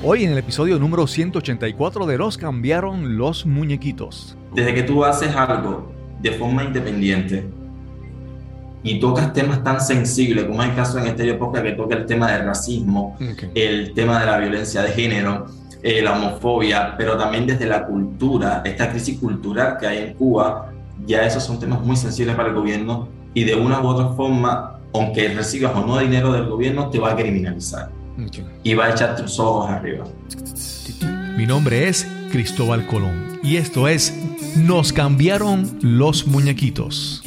Hoy en el episodio número 184 de Los cambiaron los muñequitos. Desde que tú haces algo de forma independiente y tocas temas tan sensibles como es el caso en este época que toca el tema del racismo, el tema de la violencia de género, eh, la homofobia, pero también desde la cultura, esta crisis cultural que hay en Cuba, ya esos son temas muy sensibles para el gobierno y de una u otra forma, aunque recibas o no dinero del gobierno, te va a criminalizar y va a echar tus ojos arriba. Mi nombre es Cristóbal Colón y esto es Nos cambiaron los muñequitos.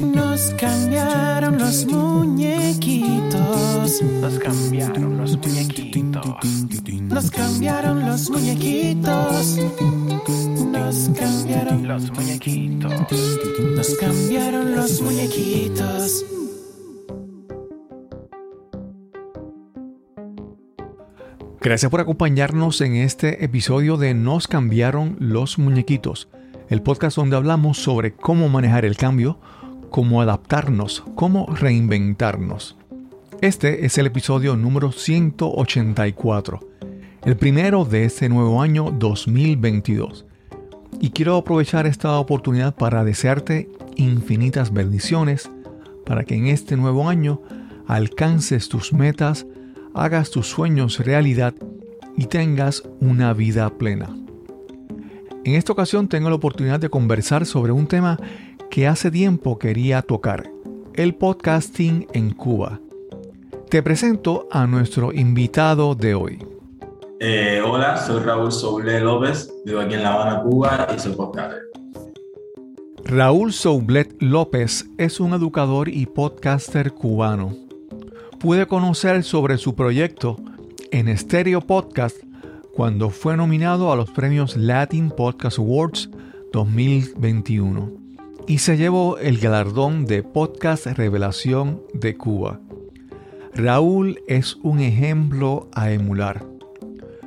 Nos cambiaron los muñequitos. Nos cambiaron los muñequitos. Nos cambiaron los muñequitos. Nos cambiaron los muñequitos. Nos cambiaron los muñequitos. Gracias por acompañarnos en este episodio de Nos cambiaron los muñequitos, el podcast donde hablamos sobre cómo manejar el cambio, cómo adaptarnos, cómo reinventarnos. Este es el episodio número 184, el primero de este nuevo año 2022. Y quiero aprovechar esta oportunidad para desearte infinitas bendiciones para que en este nuevo año alcances tus metas, hagas tus sueños realidad y tengas una vida plena. En esta ocasión tengo la oportunidad de conversar sobre un tema que hace tiempo quería tocar, el podcasting en Cuba. Te presento a nuestro invitado de hoy. Eh, hola, soy Raúl Soule López, vivo aquí en La Habana, Cuba y soy podcaster. Raúl Soublet López es un educador y podcaster cubano pude conocer sobre su proyecto en Stereo Podcast cuando fue nominado a los premios Latin Podcast Awards 2021 y se llevó el galardón de Podcast Revelación de Cuba. Raúl es un ejemplo a emular.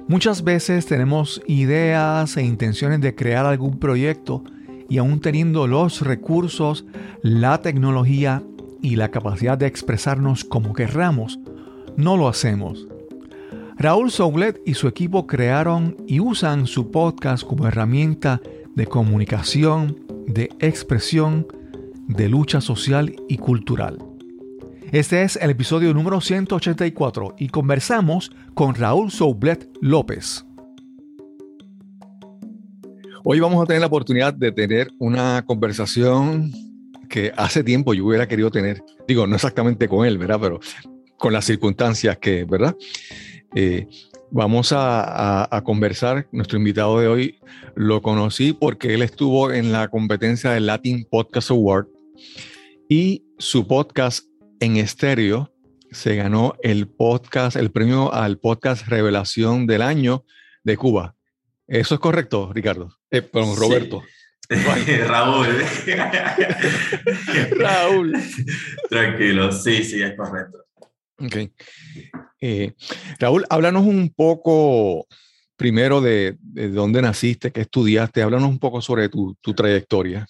Muchas veces tenemos ideas e intenciones de crear algún proyecto y aún teniendo los recursos, la tecnología y la capacidad de expresarnos como querramos, no lo hacemos. Raúl Soublet y su equipo crearon y usan su podcast como herramienta de comunicación, de expresión, de lucha social y cultural. Este es el episodio número 184 y conversamos con Raúl Soublet López. Hoy vamos a tener la oportunidad de tener una conversación que hace tiempo yo hubiera querido tener, digo, no exactamente con él, ¿verdad? Pero con las circunstancias que, ¿verdad? Eh, vamos a, a, conversar. Nuestro invitado de hoy lo conocí porque él estuvo en la competencia del Latin Podcast Award y su podcast en estéreo se ganó el podcast, el premio al podcast Revelación del Año de Cuba. ¿Eso es correcto, Ricardo? Eh, perdón, Roberto. Raúl. Raúl. Tranquilo, sí, sí, es correcto. Ok. Eh, Raúl, háblanos un poco primero de, de, dónde naciste, qué estudiaste, háblanos un poco sobre tu, tu, trayectoria.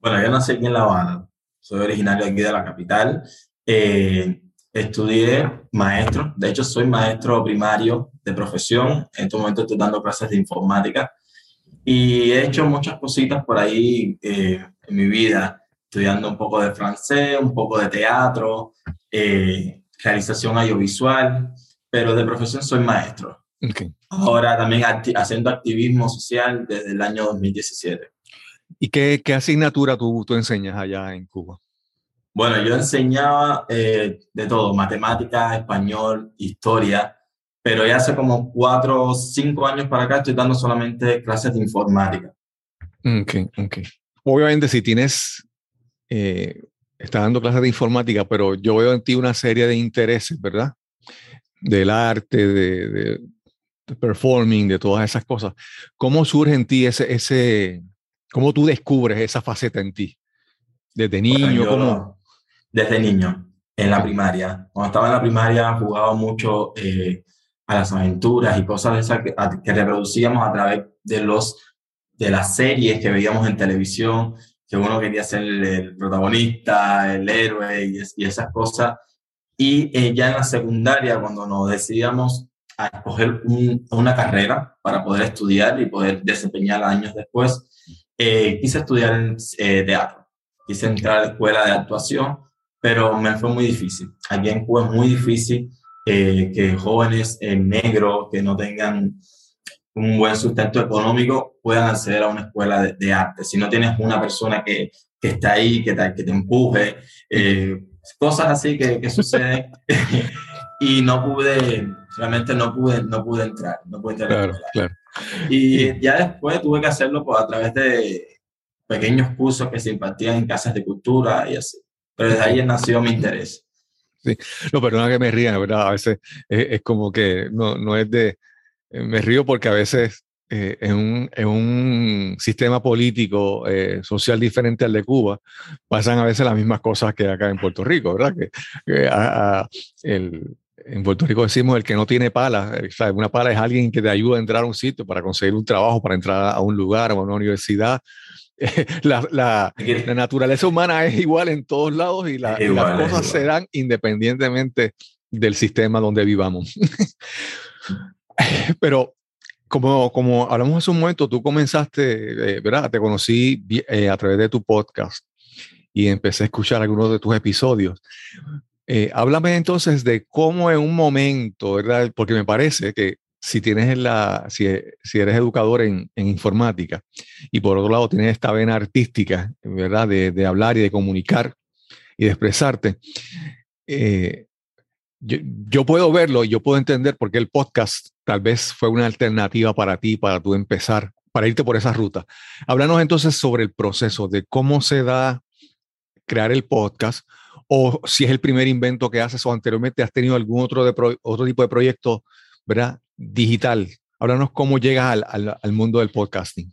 Bueno, yo nací aquí en La Habana, soy originario aquí de la capital. Eh, estudié maestro, de hecho soy maestro primario de profesión, en este momento estoy dando clases de informática y he hecho muchas cositas por ahí eh, en mi vida, estudiando un poco de francés, un poco de teatro, eh, realización audiovisual, pero de profesión soy maestro. Okay. Ahora también acti haciendo activismo social desde el año 2017. ¿Y qué, qué asignatura tú, tú, enseñas allá en Cuba? Bueno, yo enseñaba eh, de todo, matemáticas, español, historia, pero ya hace como cuatro o cinco años para acá estoy dando solamente clases de informática. Ok, ok. Obviamente si tienes, eh, estás dando clases de informática, pero yo veo en ti una serie de intereses, ¿verdad? Del arte, de, de, de performing, de todas esas cosas. ¿Cómo surge en ti ese, ese, cómo tú descubres esa faceta en ti? Desde niño, ¿cómo? Desde niño, en la primaria. Cuando estaba en la primaria jugaba mucho eh, a las aventuras y cosas de esas que, reproducíamos a través de, los, de las series que veíamos en televisión, que uno quería ser el, protagonista, el héroe y, es- y esas cosas. Y ya en la secundaria, cuando nos decidíamos a escoger una carrera para poder estudiar y poder desempeñar años después, eh, quise estudiar eh, teatro. Quise entrar a la escuela de actuación, pero me fue muy difícil. Aquí en Cuba es muy difícil eh, que jóvenes negros que no tengan un buen sustento económico puedan acceder a una escuela de, arte. Si no tienes una persona que, que está ahí, que te, que te empuje, cosas así que, que suceden. y no pude, realmente no pude, no pude entrar, no pude entrar. Claro, claro. Y ya después tuve que hacerlo pues, a través de pequeños cursos que se impartían en casas de cultura y así. Pero desde ahí nació mi interés. Sí, no, perdona que me ría, ¿verdad? A veces es, como que no, no, es de... Me río porque a veces eh, en, un, en, un, sistema político eh, social diferente al de Cuba pasan a veces las mismas cosas que acá en Puerto Rico, ¿verdad? Que, el, en Puerto Rico decimos el que no tiene pala. Eh, una pala es alguien que te ayuda a entrar a un sitio para conseguir un trabajo, para entrar a un lugar, a una universidad. La, la, la naturaleza humana es igual en todos lados y, las cosas se dan independientemente del sistema donde vivamos. Pero como, como hablamos hace un momento, tú comenzaste, eh, ¿verdad? Te conocí eh, a través de tu podcast y empecé a escuchar algunos de tus episodios. Eh, háblame entonces de cómo en un momento, ¿verdad? Porque me parece que si tienes la, si, si eres educador en, en, informática y por otro lado tienes esta vena artística, ¿verdad? De, de hablar y de comunicar y de expresarte, eh, yo, yo, puedo verlo y yo puedo entender por qué el podcast tal vez fue una alternativa para ti, para tú empezar, para irte por esa ruta. Háblanos entonces sobre el proceso de cómo se da crear el podcast o si es el primer invento que haces o anteriormente has tenido algún otro, de otro tipo de proyecto, ¿verdad? Digital. Háblanos cómo llegas al, al, mundo del podcasting.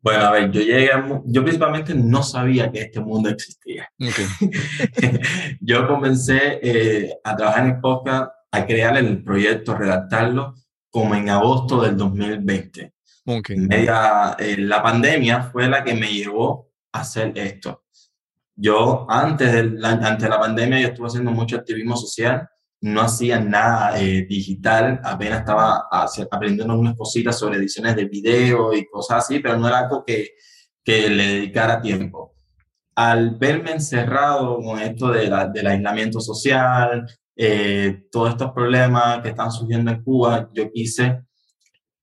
Bueno, a ver, yo llegué, yo principalmente no sabía que este mundo existía. yo comencé eh, a trabajar en el podcast, a crear el proyecto, redactarlo, como en agosto del 2020. Media, eh, la pandemia fue la que me llevó a hacer esto. Yo antes de la, ante la pandemia yo estuve haciendo mucho activismo social, no hacía nada eh, digital, apenas estaba aprendiendo unas cositas sobre ediciones de video y cosas así, pero no era algo que, que le dedicara tiempo. Al verme encerrado con esto de la, del aislamiento social, eh, todos estos problemas que están surgiendo en Cuba, yo quise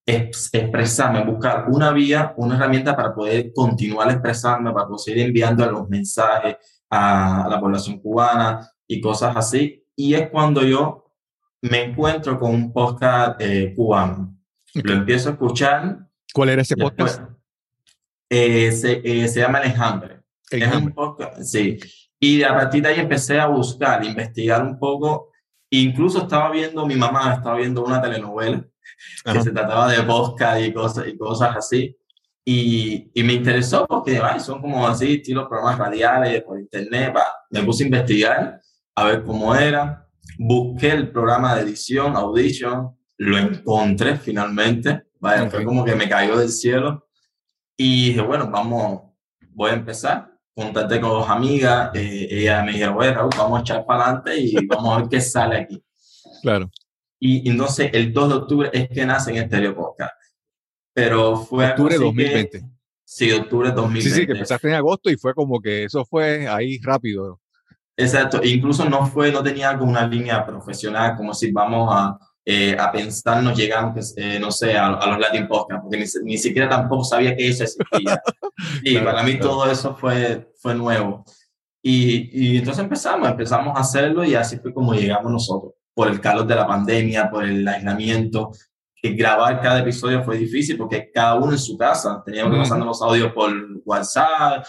expresarme, buscar una vía, una herramienta para poder continuar expresarme, para poder seguir enviando los mensajes a, la población cubana y cosas así. Y es cuando yo me encuentro con un podcast eh, cubano. Lo empiezo a escuchar. ¿Cuál era ese podcast? Eh, se, eh, se, llama El Es un podcast, sí. Y a partir de ahí empecé a buscar, investigar un poco. Incluso estaba viendo, mi mamá estaba viendo una telenovela que se trataba de podcast y cosas, y cosas así. Y, y me interesó porque ay, son como así, estilo programas radiales por internet. Me puse a investigar a ver cómo era. Busqué el programa de edición, Audition, lo encontré finalmente. Vaya, fue como que me cayó del cielo. Y dije, bueno, vamos, voy a empezar. Contacté con dos amigas, eh, ella me dijeron, bueno, vamos a echar para adelante y vamos a ver qué sale aquí. Claro. Y entonces el 2 de octubre es que nace en Estéreo Podcast. Pero fue... Octubre de 2020. sí, octubre de 2020. Sí, sí, que empezaste en agosto y fue como que eso fue ahí rápido. Exacto, incluso no fue, no tenía como una línea profesional, como si vamos a, eh, a pensar, nos llegamos, eh, no sé, a, los Latin Podcast, porque ni, siquiera tampoco sabía que eso existía. y para mí todo eso fue, fue nuevo. Y, y entonces empezamos, empezamos a hacerlo y así fue como llegamos nosotros por el calor de la pandemia, por el aislamiento. Que grabar cada episodio fue difícil porque cada uno en su casa, teníamos que pasar los audios por WhatsApp,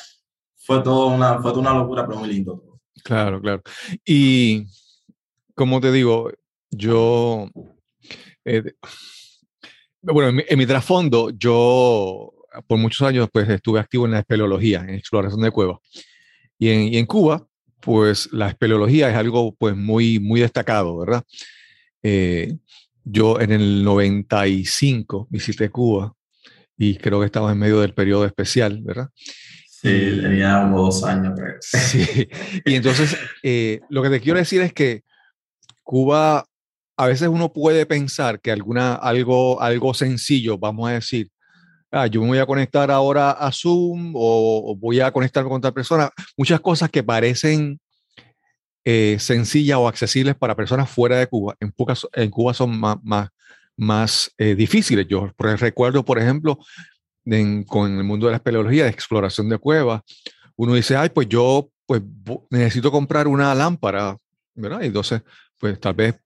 fue todo una, fue toda una locura, pero muy lindo. Claro, claro. Y como te digo, yo, eh, bueno, en mi, trasfondo, yo por muchos años pues estuve activo en la espeleología, en exploración de cuevas. Y en, Cuba, pues la espeleología es algo pues muy, muy destacado, ¿verdad? Eh, yo en el 95 visité Cuba y creo que estaba en medio del periodo especial, ¿verdad? Sí, tenía como dos años. Sí. Y entonces, eh, lo que te quiero decir es que Cuba, a veces uno puede pensar que alguna, algo, algo sencillo, vamos a decir, ah, yo me voy a conectar ahora a Zoom o, voy a conectarme con otra persona. Muchas cosas que parecen eh, sencillas o accesibles para personas fuera de Cuba, en, en Cuba son más, más, más eh, difíciles. Yo recuerdo, por ejemplo, con el mundo de la espeleología, de exploración de cuevas, uno dice, ay, pues yo pues, necesito comprar una lámpara, ¿verdad? Y entonces, pues tal vez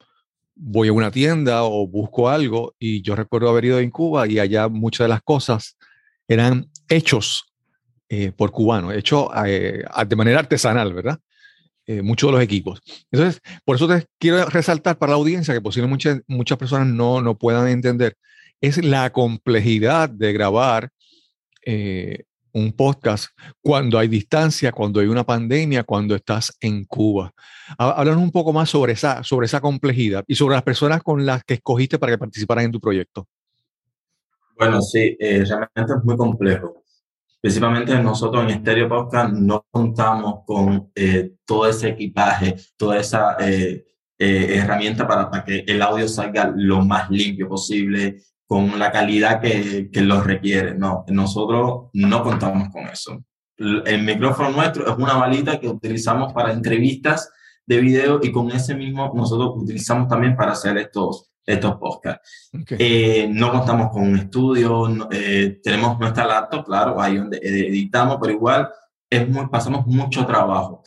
voy a una tienda o busco algo y yo recuerdo haber ido en Cuba y allá muchas de las cosas eran hechos eh, por cubanos, hechos eh, de manera artesanal, ¿verdad? Eh, muchos de los equipos. Entonces, por eso te quiero resaltar para la audiencia que posiblemente muchas, muchas personas no, no puedan entender es la complejidad de grabar eh, un podcast cuando hay distancia, cuando hay una pandemia, cuando estás en Cuba. Háblanos un poco más sobre esa, sobre esa complejidad y sobre las personas con las que escogiste para que participaran en tu proyecto. Bueno, sí, eh, realmente es muy complejo. Principalmente nosotros en Stereo Podcast no contamos con eh, todo ese equipaje, toda esa herramienta para, para, que el audio salga lo más limpio posible, con la calidad que, que los requiere. No, nosotros no contamos con eso. El micrófono nuestro es una balita que utilizamos para entrevistas de video y con ese mismo nosotros utilizamos también para hacer estos, estos podcasts. Eh, no contamos con un estudio, eh, tenemos nuestra laptop, claro, ahí donde editamos, pero igual es muy, pasamos mucho trabajo.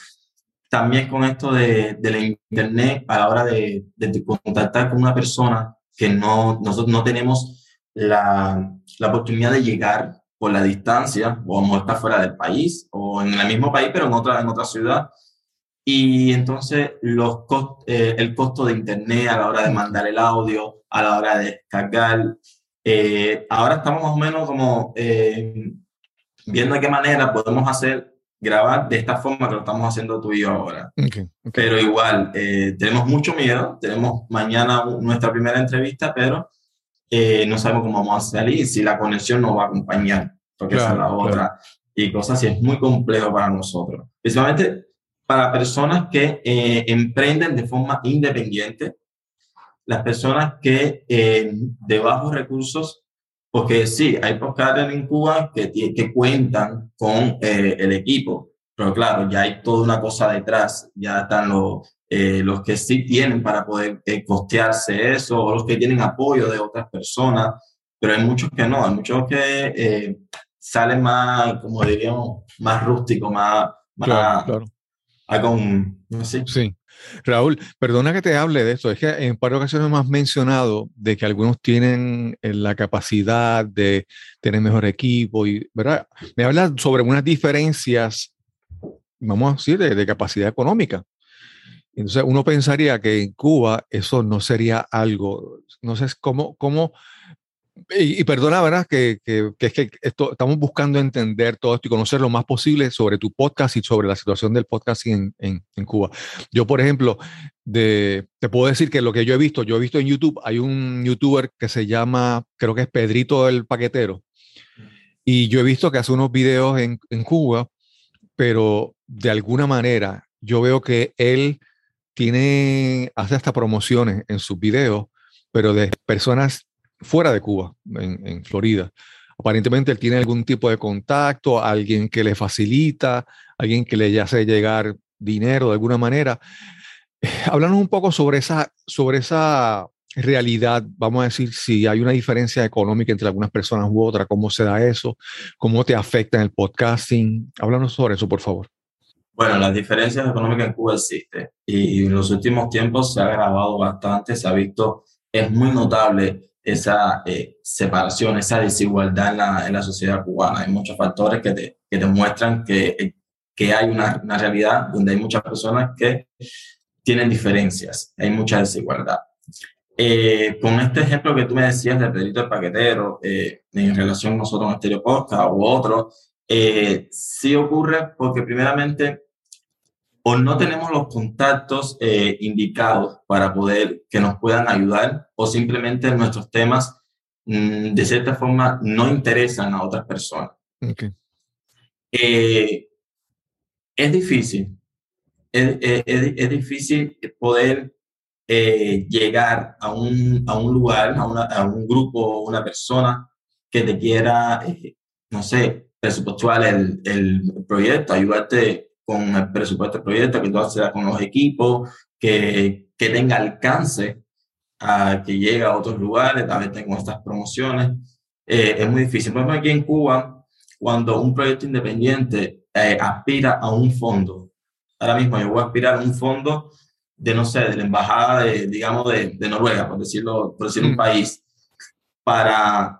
También con esto de, de la internet, a la hora de, de contactar con una persona, que no, nosotros no tenemos la, la oportunidad de llegar por la distancia, o vamos a estar fuera del país, o en el mismo país, pero en otra, en otra ciudad. Y entonces los eh, el costo de internet a la hora de mandar el audio, a la hora de descargar, eh, ahora estamos más o menos como eh, viendo de qué manera podemos hacer grabar de esta forma que lo estamos haciendo tú y yo ahora. Pero igual, eh, tenemos mucho miedo, tenemos mañana nuestra primera entrevista, pero eh, no sabemos cómo vamos a salir, si la conexión nos va a acompañar, porque esa es la otra. Y cosas así, es muy complejo para nosotros. Principalmente para personas que eh, emprenden de forma independiente, las personas que de bajos recursos porque sí, hay podcasters en Cuba que, que cuentan con eh, el equipo, pero claro, ya hay toda una cosa detrás, ya están los, eh, los que sí tienen para poder eh, costearse eso, o los que tienen apoyo de otras personas, pero hay muchos que no, hay muchos que salen más, como diríamos, más rústico, más... más claro, no sé. Sí. Raúl, perdona que te hable de esto, es que en de ocasiones has mencionado de que algunos tienen eh, la capacidad de tener mejor equipo y, ¿verdad? Me hablas sobre unas diferencias, vamos a decir, de, capacidad económica. Entonces uno pensaría que en Cuba eso no sería algo, no sé cómo, cómo y, perdona, ¿verdad? Que, que, es que esto, estamos buscando entender todo esto y conocer lo más posible sobre tu podcast y sobre la situación del podcast en, en, en Cuba. Yo, por ejemplo, de, te puedo decir que lo que yo he visto, yo he visto en YouTube, hay un youtuber que se llama, creo que es Pedrito el Paquetero, y yo he visto que hace unos videos en, en Cuba, pero de alguna manera yo veo que él tiene, hace hasta promociones en sus videos, pero de personas fuera de Cuba, en, Florida. Aparentemente él tiene algún tipo de contacto, alguien que le facilita, alguien que le hace llegar dinero de alguna manera. Háblanos un poco sobre esa, sobre esa realidad, vamos a decir, si hay una diferencia económica entre algunas personas u otras, cómo se da eso, cómo te afecta en el podcasting. Háblanos sobre eso, por favor. Bueno, las diferencias económicas en Cuba existen y en los últimos tiempos se ha agravado bastante, se ha visto, es muy notable esa eh, separación, esa desigualdad en la, en la, sociedad cubana. Hay muchos factores que te, que te muestran que, que hay una, una, realidad donde hay muchas personas que tienen diferencias, hay mucha desigualdad. Eh, con este ejemplo que tú me decías de Pedrito el Paquetero, eh, en relación a nosotros en Estéreo Podcast u otro, sí ocurre porque primeramente o no tenemos los contactos eh, indicados para poder que nos puedan ayudar o simplemente nuestros temas mm, de cierta forma no interesan a otras personas. Eh, es difícil, es, es, es difícil poder eh, llegar a un, a un lugar, a, una, a, un grupo, una persona que te quiera, eh, no sé, presupuestual el, el, proyecto, ayudarte con el presupuesto del proyecto, que tú haces con los equipos, que, que tenga alcance a que llegue a otros lugares, a veces con estas promociones. Eh, es muy difícil. Por ejemplo, aquí en Cuba, cuando un proyecto independiente eh, aspira a un fondo, ahora mismo yo voy a aspirar a un fondo de, no sé, de la embajada de, digamos, de, de Noruega, por decirlo, por decir un mm. país, para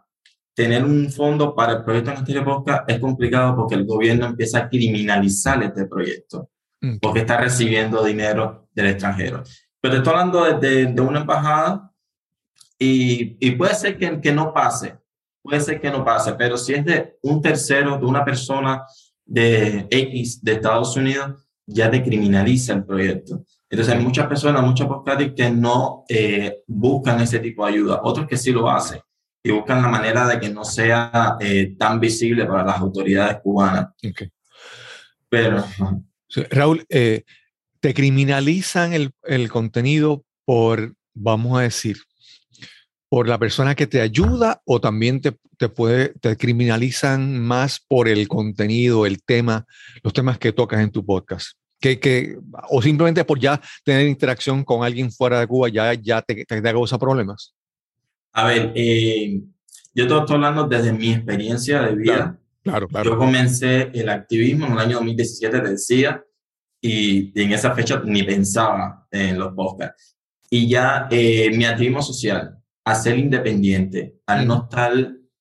tener un fondo para el proyecto en Estéreo Podcast es complicado porque el gobierno empieza a criminalizar este proyecto, porque está recibiendo dinero del extranjero. Pero estoy hablando de, de, una embajada y, y, puede ser que, que no pase, puede ser que no pase, pero si es de un tercero, de una persona de X de Estados Unidos, ya decriminaliza el proyecto. Entonces hay muchas personas, muchos podcasters que no eh, buscan ese tipo de ayuda, otros que sí lo hacen y buscan la manera de que no sea eh, tan visible para las autoridades cubanas. Okay. Pero... Raúl, eh, te criminalizan el, el contenido por, vamos a decir, por la persona que te ayuda o también te, te, puede, te criminalizan más por el contenido, el tema, los temas que tocas en tu podcast? Que, que, o simplemente por ya tener interacción con alguien fuera de Cuba ya, ya te, te, te causa problemas? A ver, eh, yo te estoy hablando desde mi experiencia de vida. Claro, claro, Yo comencé el activismo en el año 2017, te decía, y, y en esa fecha ni pensaba en los podcasts. Y ya eh, mi activismo social, a ser independiente, al no estar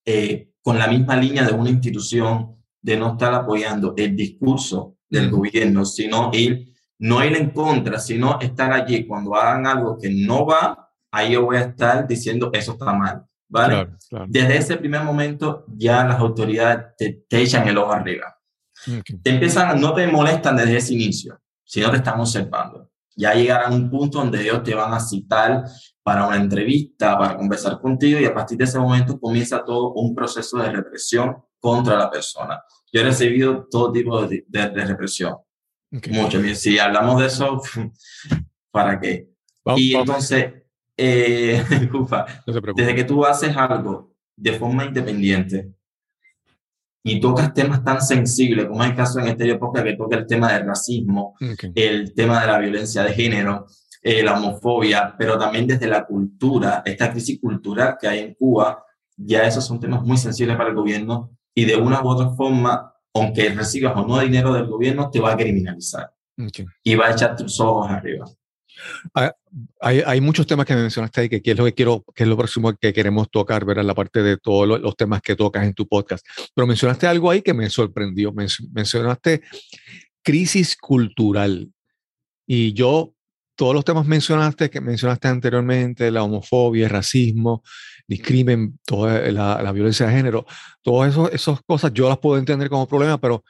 eh, con la misma línea de una institución, de no estar apoyando el discurso del gobierno, sino ir, no ir en contra, sino estar allí cuando hagan algo que no va, ahí yo voy a estar diciendo eso está mal, ¿vale? Claro, claro. Desde ese primer momento ya las autoridades te, te echan el ojo arriba. Okay. Te empiezan, no te molestan desde ese inicio, sino te están observando. Ya llegará un punto donde ellos te van a citar para una entrevista, para conversar contigo y a partir de ese momento comienza todo un proceso de represión contra la persona. Yo he recibido todo tipo de, de, de represión. Okay. Mucho. Si hablamos de eso, ¿para qué? Vamos, y entonces, eh, no desde que tú haces algo de forma independiente y tocas temas tan sensibles, como es el caso en este época que toca el tema del racismo, okay. el tema de la violencia de género, eh, la homofobia, pero también desde la cultura, esta crisis cultural que hay en Cuba, ya esos son temas muy sensibles para el gobierno y de una u otra forma, aunque recibas o no dinero del gobierno, te va a criminalizar okay. y va a echar tus ojos arriba. Ah, hay, hay, muchos temas que me mencionaste ahí que, que, es lo que quiero, que es lo próximo que queremos tocar, ¿verdad? La parte de todos los, los temas que tocas en tu podcast. Pero mencionaste algo ahí que me sorprendió. Men mencionaste crisis cultural. Y yo todos los temas mencionaste, que mencionaste anteriormente, la homofobia, el racismo, discrimen, toda la, la violencia de género, todas esas cosas yo las puedo entender como problema, pero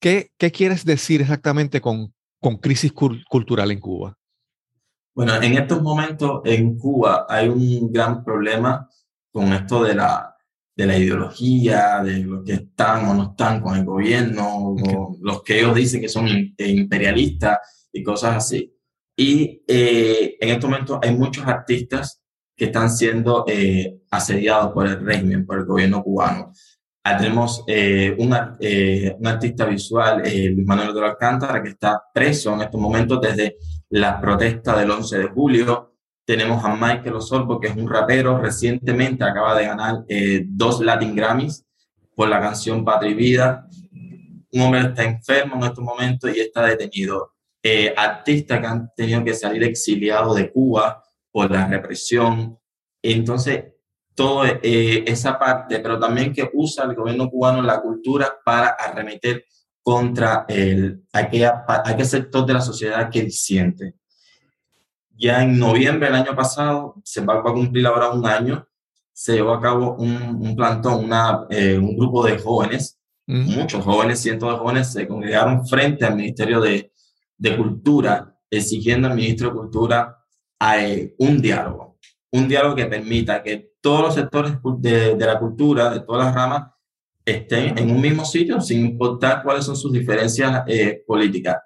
¿qué, qué quieres decir exactamente con, con crisis cultural en Cuba? Bueno, en estos momentos en Cuba hay un gran problema con esto de la, de la ideología, de los que están o no están con el gobierno, okay. o los que ellos dicen que son imperialistas y cosas así. Y eh, en este momento hay muchos artistas que están siendo eh, asediados por el régimen, por el gobierno cubano. Ahí tenemos eh, un, eh, un, artista visual, eh, Luis Manuel de Alcántara, que está preso en estos momentos desde la protesta del 11 de julio. Tenemos a Michael Osorbo, que es un rapero, recientemente acaba de ganar eh, dos Latin Grammys por la canción Patria Vida. Un hombre está enfermo en estos momentos y está detenido eh, artistas que han tenido que salir exiliados de Cuba por la represión. Entonces, toda eh, esa parte, pero también que usa el gobierno cubano la cultura para arremeter contra el, aquella, aquel sector de la sociedad que siente. Ya en noviembre del año pasado, se va, va a cumplir ahora un año, se llevó a cabo un, un plantón, una, eh, un grupo de jóvenes, mm. muchos jóvenes, cientos de jóvenes, se congregaron frente al Ministerio de, de Cultura, exigiendo al ministro de Cultura a, eh, un diálogo, un diálogo que permita que todos los sectores de, de, la cultura, de todas las ramas, estén en un mismo sitio sin importar cuáles son sus diferencias eh, políticas.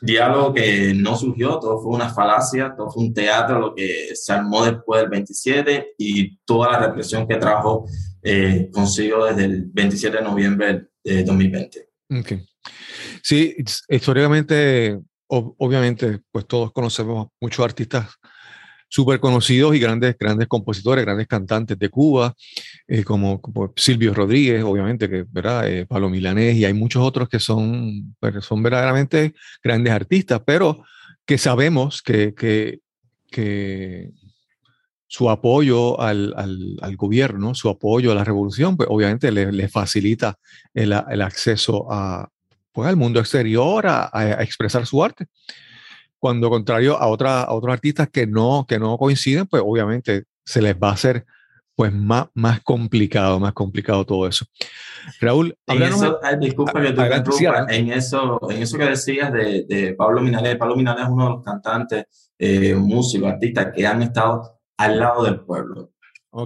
Diálogo que no surgió, todo fue una falacia, todo fue un teatro, lo que se armó después del 27 y toda la represión que trajo eh, consigo desde el 27 de noviembre de 2020. Okay. Sí, históricamente, obviamente, pues todos conocemos muchos artistas súper conocidos y grandes, grandes compositores, grandes cantantes de Cuba, eh, como, Silvio Rodríguez, obviamente, que, ¿verdad? Eh, Pablo Milanés, y hay muchos otros que son, son verdaderamente grandes artistas, pero que sabemos que, que, que su apoyo al, al, al, gobierno, su apoyo a la revolución, pues obviamente le, le facilita el, el, acceso a, pues, al mundo exterior a, a, expresar su arte. Cuando contrario a, otra, a otros artistas que no, que no coinciden, pues obviamente se les va a hacer pues más, más complicado, más complicado todo eso. Raúl, en eso, disculpa que te interrumpa, en eso, en eso que decías de, de Pablo Minales, Pablo Minales es uno de los cantantes, eh, músicos, artistas que han estado al lado del pueblo.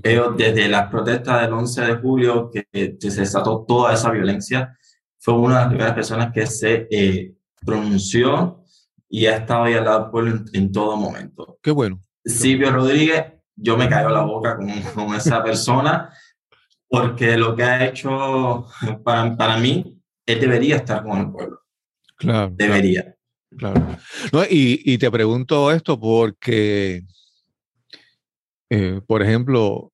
Ellos, desde las protestas del 11 de julio, que, se desató toda esa violencia, fue una de las primeras personas que se eh, pronunció y ha estado ahí al lado del pueblo en, todo momento. Qué bueno. Silvio Rodríguez, yo me caigo la boca con, con esa persona, porque lo que ha hecho para, para mí, él debería estar con el pueblo. Claro. Debería. Claro. No, y, y te pregunto esto porque eh, por ejemplo,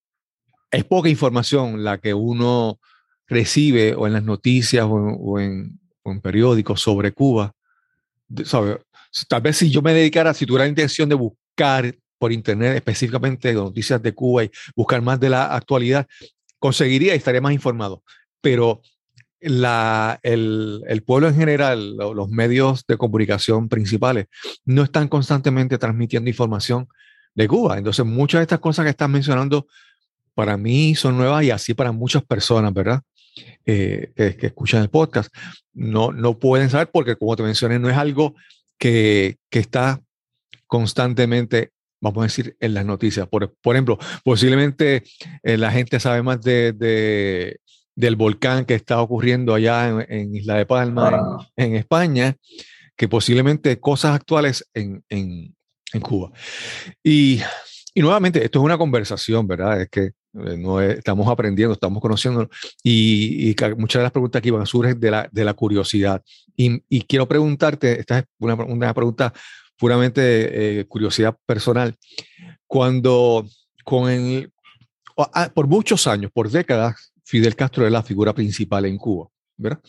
es poca información la que uno recibe o en las noticias o en, periódicos sobre Cuba. Tal vez si yo me dedicara, si tuviera la intención de buscar por internet específicamente noticias de Cuba y buscar más de la actualidad, conseguiría y estaría más informado. Pero la, el, el, pueblo en general, los medios de comunicación principales, no están constantemente transmitiendo información de Cuba. Entonces, muchas de estas cosas que estás mencionando para mí son nuevas y así para muchas personas, ¿verdad? Eh, que, escuchan el podcast, no, no pueden saber porque, como te mencioné, no es algo que, que está constantemente, vamos a decir, en las noticias. Por, por ejemplo, posiblemente eh, la gente sabe más de, de, del volcán que está ocurriendo allá en, Isla de Palma, en, España, que posiblemente cosas actuales en, en, en Cuba. Y, y, nuevamente, esto es una conversación, ¿verdad? Es que eh, no estamos aprendiendo, estamos conociendo y, y, muchas de las preguntas aquí van a surgir de la, de la curiosidad. Y, y, quiero preguntarte, esta es una, una pregunta puramente eh, curiosidad personal. Cuando con el, ah, por muchos años, por décadas, Fidel Castro es la figura principal en Cuba, ¿verdad?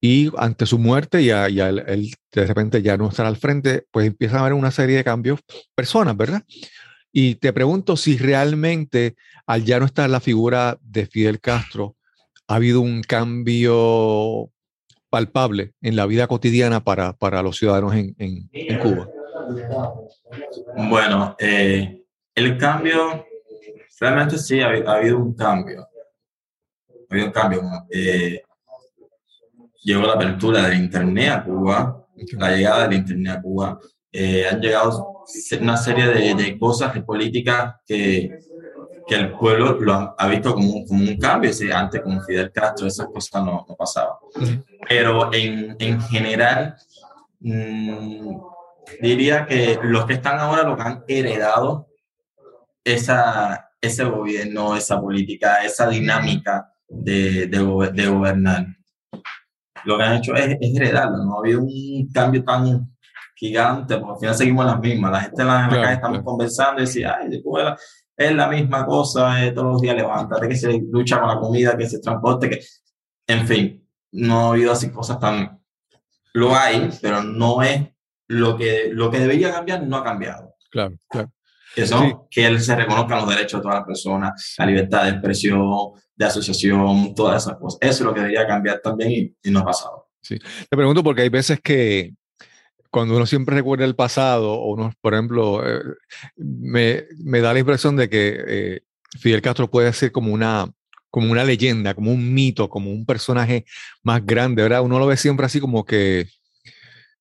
Y ante su muerte, ya, ya él, de repente ya no estará al frente, pues empieza a haber una serie de cambios, personas, ¿verdad? Y te pregunto si realmente al ya no estar la figura de Fidel Castro, ha habido un cambio palpable en la vida cotidiana para, para los ciudadanos en, en, en Cuba. Bueno, eh, el cambio, realmente sí, ha, ha, habido un cambio. Ha habido un cambio. Eh, llegó la apertura del Internet a Cuba, la llegada del Internet a Cuba, eh, han llegado una serie de, de, cosas, de políticas que, que el pueblo lo ha, visto como un, como un cambio. Si antes con Fidel Castro esas cosas no, no pasaban. Pero en, en general, mmm, diría que los que están ahora lo que han heredado esa, ese gobierno, esa política, esa dinámica de, de, de gobernar. Lo que han hecho es, heredarlo, no ha habido un cambio tan gigante, porque al final seguimos las mismas, la gente en la, calle estamos conversando y decía, ay, es la misma cosa, eh, todos los días levántate, que se lucha con la comida, que se transporte, que, en fin, no ha habido así cosas tan, lo hay, pero no es lo que, lo que debería cambiar, no ha cambiado. Claro, claro. Que son que él se reconozcan los derechos de todas las personas, la libertad de expresión, de asociación, todas esas cosas. Eso es lo que debería cambiar también y, no ha pasado. Sí, te pregunto porque hay veces que cuando uno siempre recuerda el pasado, o uno, por ejemplo, eh, me, me, da la impresión de que eh, Fidel Castro puede ser como una, como una leyenda, como un mito, como un personaje más grande, ¿verdad? Uno lo ve siempre así como que,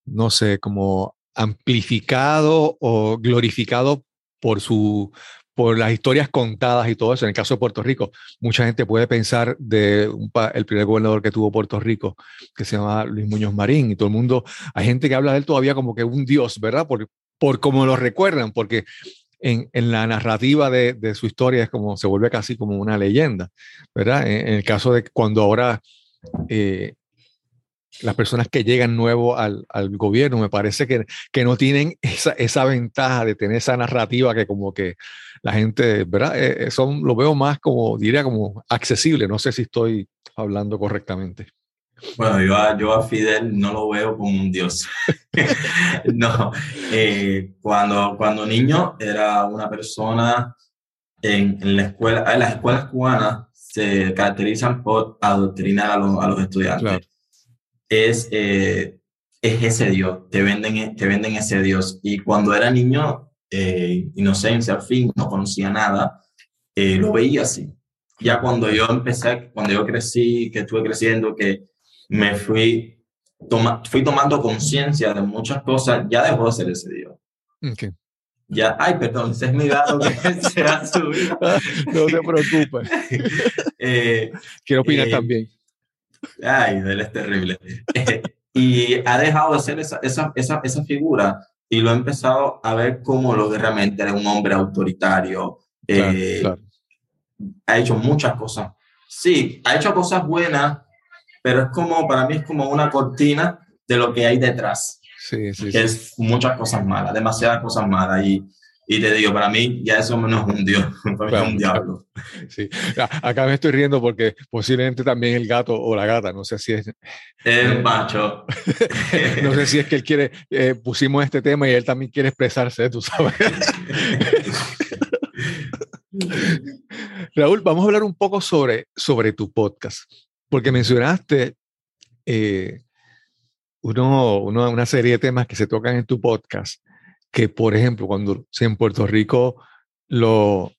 no sé, como amplificado o glorificado por su por las historias contadas y todo eso. En el caso de Puerto Rico, mucha gente puede pensar de el primer gobernador que tuvo Puerto Rico, que se llama Luis Muñoz Marín, y todo el mundo, hay gente que habla de él todavía como que un dios, ¿verdad? Por, por cómo lo recuerdan, porque en, en la narrativa de, de, su historia es como, se vuelve casi como una leyenda, ¿verdad? En, en el caso de cuando ahora... Eh, las personas que llegan nuevo al, al, gobierno, me parece que, que no tienen esa, esa, ventaja de tener esa narrativa que como que la gente, ¿verdad? Eh, eh, son, lo veo más como, diría como accesible, no sé si estoy hablando correctamente. Bueno, yo a, yo a Fidel no lo veo como un dios. no, eh, cuando, cuando niño era una persona en, en la escuela, en las escuelas cubanas se caracterizan por adoctrinar a, los, a los estudiantes. Claro es, eh, es ese Dios, te venden, te venden ese Dios. Y cuando era niño, eh, inocencia al fin, no conocía nada, eh, lo veía así. Ya cuando yo empecé, cuando yo crecí, que estuve creciendo, que me fui, toma, fui tomando conciencia de muchas cosas, ya dejó de ser ese Dios. Okay. Ya, ay, perdón, ese es mi gato que se ha subido. no te preocupes. eh, Quiero opinar eh, también. Ay, él es terrible. y ha dejado de ser esa, esa, esa, esa, figura y lo ha empezado a ver como lo que realmente era un hombre autoritario. Claro, eh, claro. Ha hecho muchas cosas. Sí, ha hecho cosas buenas, pero es como, para mí es como una cortina de lo que hay detrás. Sí, sí, que sí. es muchas cosas malas, demasiadas cosas malas. Y, y te digo, para mí ya eso no es un dios, para mí es un diablo. Sí. Acá me estoy riendo porque posiblemente también el gato o la gata, no sé si es... El macho. no sé si es que él quiere, eh, pusimos este tema y él también quiere expresarse, tú sabes. Raúl, vamos a hablar un poco sobre, sobre tu podcast, porque mencionaste eh, uno, uno, una serie de temas que se tocan en tu podcast que, por ejemplo, cuando si en Puerto Rico lo,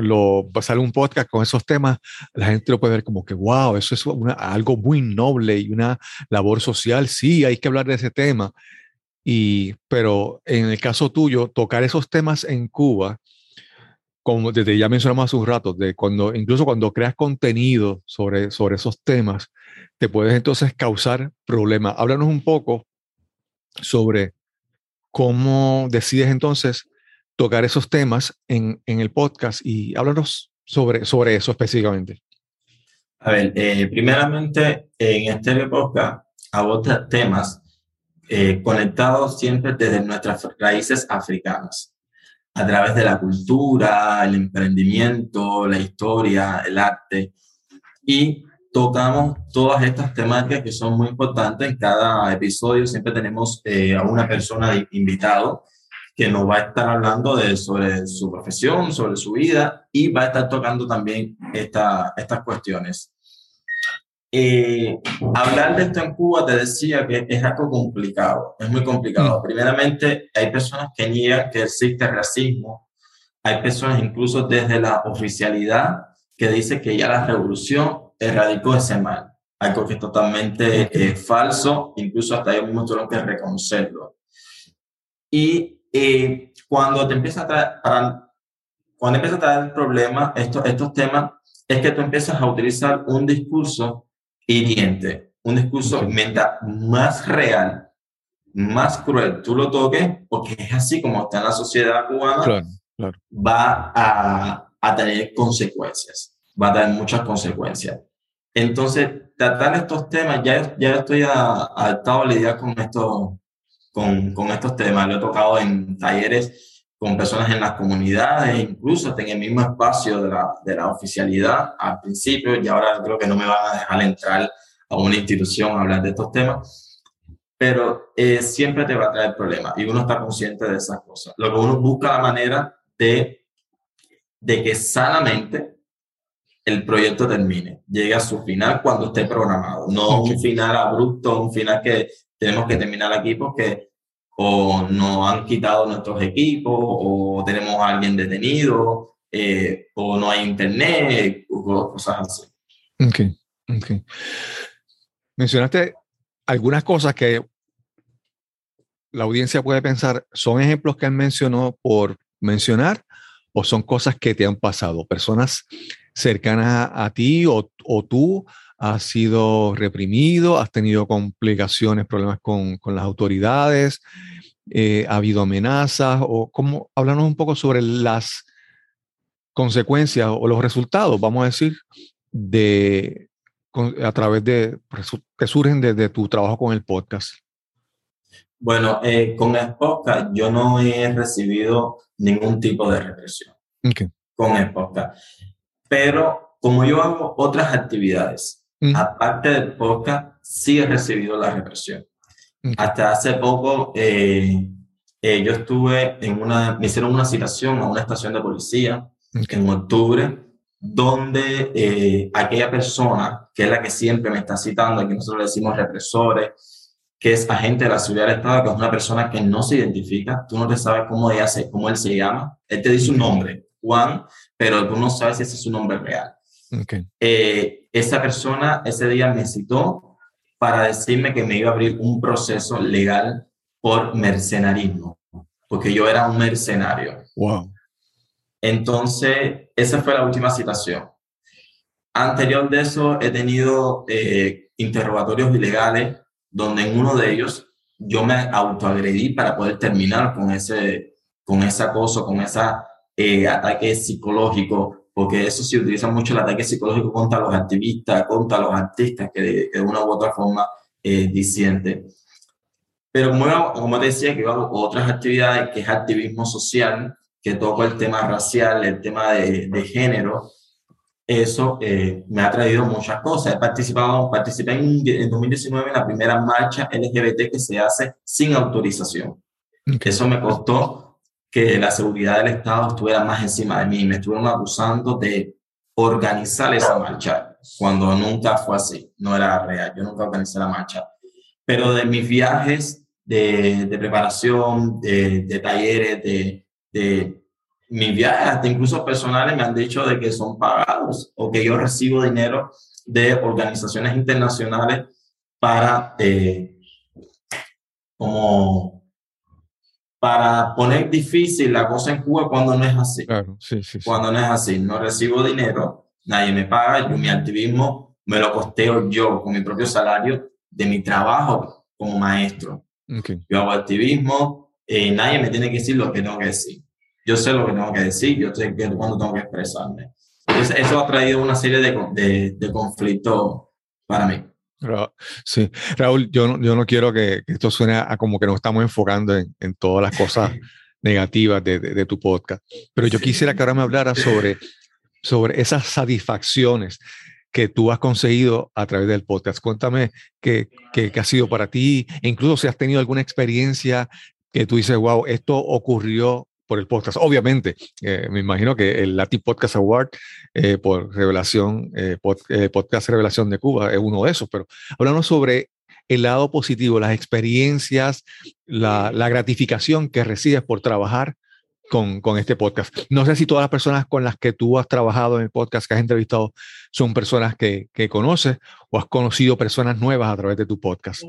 lo sale un podcast con esos temas, la gente lo puede ver como que, wow, eso es una, algo muy noble y una labor social. Sí, hay que hablar de ese tema. Y, pero en el caso tuyo, tocar esos temas en Cuba, como desde ya mencionamos hace un rato, de cuando, incluso cuando creas contenido sobre, sobre esos temas, te puedes entonces causar problemas. Háblanos un poco sobre ¿Cómo decides entonces tocar esos temas en, en el podcast y háblanos sobre, sobre eso específicamente? A ver, eh, primeramente en este podcast aborda temas eh, conectados siempre desde nuestras raíces africanas, a través de la cultura, el emprendimiento, la historia, el arte. Y tocamos todas estas temáticas que son muy importantes. En cada episodio siempre tenemos eh, a una persona invitado que nos va a estar hablando de, sobre su profesión, sobre su vida y va a estar tocando también esta, estas cuestiones. Eh, hablar de esto en Cuba, te decía que es algo complicado, es muy complicado. Primeramente, hay personas que niegan que existe racismo, hay personas incluso desde la oficialidad que dice que ya la revolución erradicó ese mal, algo que es totalmente eh, falso, incluso hasta ellos mismos tuvieron que reconocerlo. Y eh, cuando te empieza a traer, para, cuando empieza a traer el problema, estos, estos temas, es que tú empiezas a utilizar un discurso hiriente, un discurso mental más real, más cruel. Tú lo toques porque es así como está en la sociedad cubana, claro, claro. va a, a tener consecuencias, va a tener muchas consecuencias. Entonces, tratar estos temas, ya, ya estoy adaptado a lidiar con, esto, con, con estos temas. Lo he tocado en talleres con personas en las comunidades, incluso en el mismo espacio de la, de la oficialidad al principio, y ahora creo que no me van a dejar entrar a una institución a hablar de estos temas, pero eh, siempre te va a traer problemas y uno está consciente de esas cosas. Lo que uno busca la manera de, de que sanamente el proyecto termine, llegue a su final cuando esté programado, no okay. un final abrupto, un final que tenemos que terminar aquí porque o nos han quitado nuestros equipos o tenemos a alguien detenido eh, o no hay internet, o cosas así. Ok, ok. Mencionaste algunas cosas que la audiencia puede pensar, ¿son ejemplos que él mencionó por mencionar o son cosas que te han pasado? ¿Personas cercanas a, ti o, tú has sido reprimido, has tenido complicaciones, problemas con, las autoridades, eh, ha habido amenazas o cómo, háblanos un poco sobre las consecuencias o los resultados, vamos a decir, de a través de que surgen desde tu trabajo con el podcast. Bueno, eh, con el podcast yo no he recibido ningún tipo de represión con el podcast. Pero como yo hago otras actividades, aparte del podcast, sí he recibido la represión. Hasta hace poco eh, eh, yo estuve en una, me hicieron una citación a una estación de policía en octubre, donde eh, aquella persona, que es la que siempre me está citando, aquí nosotros le decimos represores, que es agente de la seguridad del Estado, que es una persona que no se identifica, tú no te sabes cómo, ella se, cómo él se llama, él te dice un nombre, Juan, pero tú no sabes si ese es su nombre real. Eh, esa persona ese día me citó para decirme que me iba a abrir un proceso legal por mercenarismo, porque yo era un mercenario. Wow. Entonces, esa fue la última citación. Anterior de eso, he tenido eh, interrogatorios ilegales, donde en uno de ellos yo me autoagredí para poder terminar con ese, con ese acoso, con ese eh, ataque psicológico, porque eso se utiliza mucho el ataque psicológico contra los activistas, contra los artistas que de, una u otra forma eh, disienten. Pero como, como te decía, que yo hago otras actividades, que es activismo social, que toco el tema racial, el tema de, de género, eso eh, me ha traído muchas cosas. He participado, participé en, en, 2019 en la primera marcha LGBT que se hace sin autorización. Eso me costó que la seguridad del Estado estuviera más encima de mí. Me estuvieron acusando de organizar esa marcha, cuando nunca fue así, no era real. Yo nunca organizé la marcha. Pero de mis viajes de, de preparación, de, de talleres, de, de mis viajes, hasta incluso personales, me han dicho de que son pagados o que yo recibo dinero de organizaciones internacionales para eh, como para poner difícil la cosa en Cuba cuando no es así. Claro, sí, sí, Cuando no es así, no recibo dinero, nadie me paga, yo mi activismo me lo costeo yo con mi propio salario de mi trabajo como maestro. Yo hago activismo, eh, nadie me tiene que decir lo que tengo que decir yo sé lo que tengo que decir, yo sé cuándo tengo que expresarme. Entonces, eso ha traído una serie de, de, conflictos para mí. Sí, Raúl, yo no, yo no quiero que, esto suene a como que nos estamos enfocando en, en todas las cosas negativas de, de, tu podcast, pero yo quisiera que ahora me hablara sobre, sobre esas satisfacciones que tú has conseguido a través del podcast. Cuéntame qué, qué, qué ha sido para ti, e incluso si has tenido alguna experiencia que tú dices, wow, esto ocurrió por el podcast. Obviamente, eh, me imagino que el Latin Podcast Award eh, por revelación, eh, podcast Revelación de Cuba es uno de esos, pero hablamos sobre el lado positivo, las experiencias, la, la gratificación que recibes por trabajar con, con, este podcast. No sé si todas las personas con las que tú has trabajado en el podcast que has entrevistado son personas que, que conoces o has conocido personas nuevas a través de tu podcast.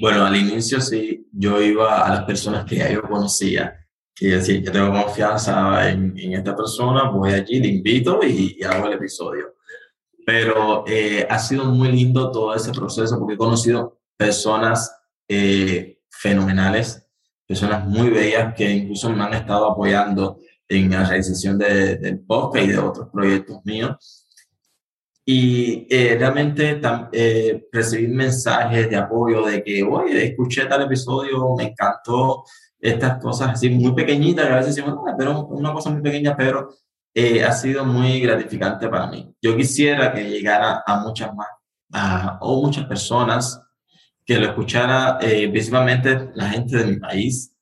Bueno, al inicio sí, yo iba a las personas que ya yo conocía y decir, yo tengo confianza en, en, esta persona, voy allí, le invito y, hago el episodio. Pero eh, ha sido muy lindo todo ese proceso porque he conocido personas eh, fenomenales, personas muy bellas que incluso me han estado apoyando en la realización de, del podcast y de otros proyectos míos. Y eh, realmente recibir mensajes de apoyo de que, oye, escuché tal episodio, me encantó, estas cosas así muy pequeñitas, que a veces decimos, ah, pero una cosa muy pequeña, pero eh, ha sido muy gratificante para mí. Yo quisiera que llegara a muchas más, a, o muchas personas, que lo escuchara eh, principalmente la gente de mi país,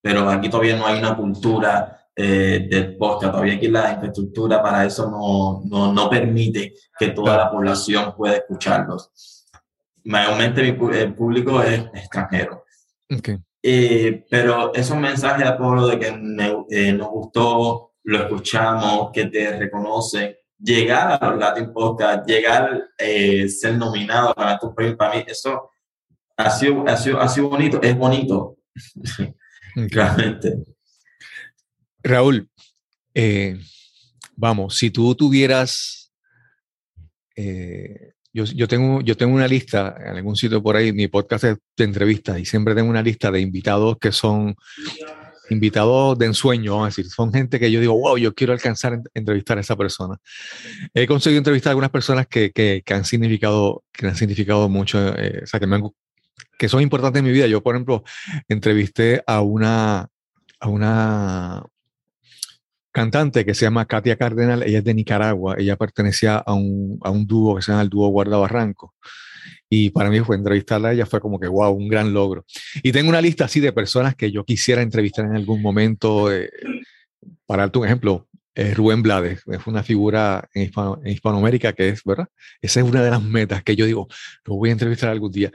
pero aquí todavía no hay una cultura eh, del podcast, todavía aquí la infraestructura para eso no, no, no permite que toda la población pueda escucharlos. Mayormente mi, el público es extranjero. Okay. Eh, pero esos mensajes de apoyo de que eh, nos gustó, lo escuchamos, que te reconoce, llegar a los Latin Podcast, llegar a eh, ser nominado para tu premio, para mí, eso ha sido, ha sido, ha sido bonito, es bonito, realmente. Raúl, vamos, si tú tuvieras, eh, yo, yo, tengo, yo tengo una lista en algún sitio por ahí, mi podcast es de entrevistas y siempre tengo una lista de invitados que son invitados de ensueño, vamos a decir, son gente que yo digo, wow, yo quiero alcanzar a entrevistar a esa persona. He conseguido entrevistar a algunas personas que, que, que han significado, que han significado mucho, eh, o sea, que, me que son importantes en mi vida. Yo, por ejemplo, entrevisté a una, a una cantante que se llama Katia Cardenal, ella es de Nicaragua, ella pertenecía a un, a un dúo que se llama el dúo Guarda Barranco. Y para mí fue entrevistarla ella fue como que, wow, un gran logro. Y tengo una lista así de personas que yo quisiera entrevistar en algún momento. Eh, para darte un ejemplo, eh, Rubén Blades, es una figura en, en, Hispanoamérica que es, ¿verdad? Esa es una de las metas que yo digo, lo voy a entrevistar algún día.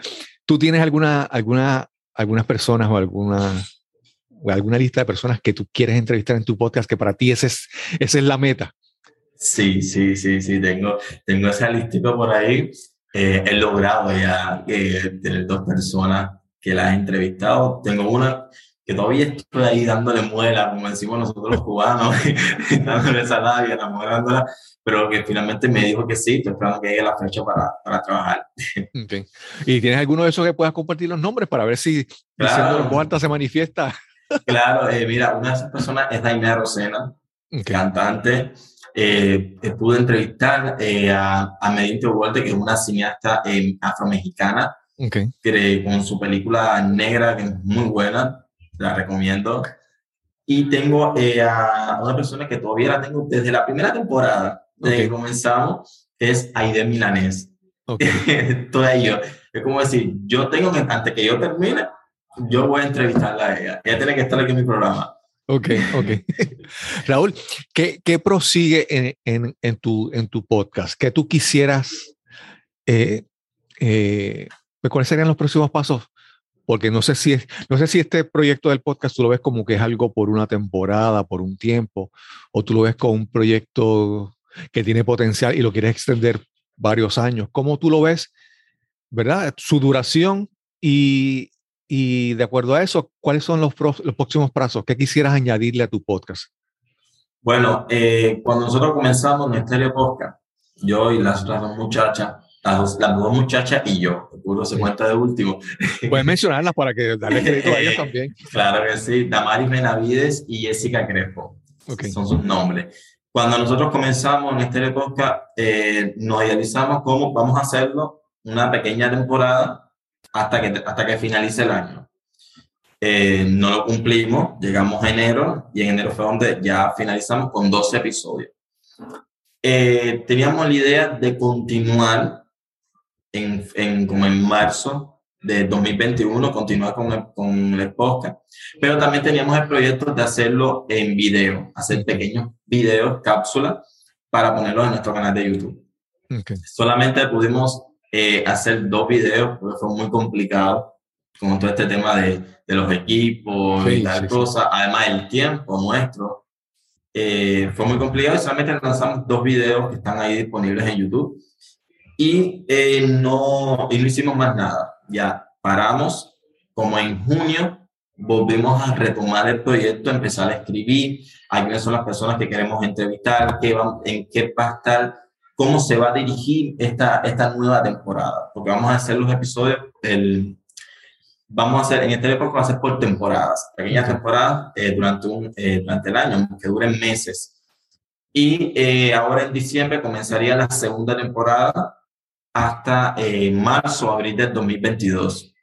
¿Tú tienes alguna, alguna, algunas personas o alguna, o alguna lista de personas que tú quieres entrevistar en tu podcast que para ti ese es, esa es la meta? Sí, sí, sí, sí, tengo, tengo esa listita por ahí eh, he logrado ya eh, tener dos personas que las he entrevistado. Tengo una que todavía estoy ahí dándole muela, como decimos nosotros los cubanos, dándole esa y enamorándola, pero que finalmente me dijo que sí, estoy esperando que llegue la fecha para, para trabajar. Okay. ¿Y tienes alguno de esos que puedas compartir los nombres para ver si claro. diciendo en se manifiesta? Claro, eh, mira, una de esas personas es Daimea Rosena, okay. cantante, eh, pude entrevistar eh, a, a Medinte Walter, que es una cineasta eh, afromexicana, okay. que, con su película negra, que es muy buena, la recomiendo. Y tengo eh, a una persona que todavía la tengo desde la primera temporada, desde okay. que comenzamos, es Aide Milanés. Okay. Todo ello. Es como decir, yo tengo que, antes que yo termine, yo voy a entrevistarla a ella. Ella tiene que estar aquí en mi programa. Ok, ok. Raúl, ¿qué, qué prosigue en, en, en, tu, en tu podcast? ¿Qué tú quisieras? Eh, eh, ¿Cuáles serían los próximos pasos? Porque no sé, si es, no sé si este proyecto del podcast tú lo ves como que es algo por una temporada, por un tiempo, o tú lo ves como un proyecto que tiene potencial y lo quieres extender varios años. ¿Cómo tú lo ves? ¿Verdad? Su duración y, y de acuerdo a eso, ¿cuáles son los, los próximos plazos? ¿Qué quisieras añadirle a tu podcast? Bueno, eh, cuando nosotros comenzamos en Estéreo Podcast, yo y las otras dos muchachas, las dos, las dos muchachas y yo, puro se cuenta de último. Puedes mencionarlas para que darle crédito a ellas también. Claro que sí, Damaris Benavides y Jessica Crespo. Okay. Son sus nombres. Cuando nosotros comenzamos en Estéreo Podcast, eh, nos idealizamos cómo vamos a hacerlo una pequeña temporada hasta que, hasta que finalice el año. Eh, no lo cumplimos, llegamos a enero y en enero fue donde ya finalizamos con 12 episodios. Eh, teníamos la idea de continuar en, en, como en marzo de 2021, continuar con el, con el podcast, pero también teníamos el proyecto de hacerlo en video, hacer pequeños videos, cápsulas, para ponerlos en nuestro canal de YouTube. Okay. Solamente pudimos eh, hacer dos videos, porque fue muy complicado con todo este tema de, de los equipos sí, y tal sí, cosa, sí. además el tiempo nuestro. Eh, fue muy complicado y solamente lanzamos dos videos que están ahí disponibles en YouTube y, eh, no, y no hicimos más nada. Ya paramos como en junio, volvimos a retomar el proyecto, empezar a escribir a quiénes son las personas que queremos entrevistar, qué en qué va a estar cómo se va a dirigir esta, esta nueva temporada, porque vamos a hacer los episodios, el, vamos a hacer, en este época va a ser por temporadas, pequeñas temporadas eh, durante, un, eh, durante el año, que duren meses. Y eh, ahora en diciembre comenzaría la segunda temporada hasta eh, marzo, abril del 2022.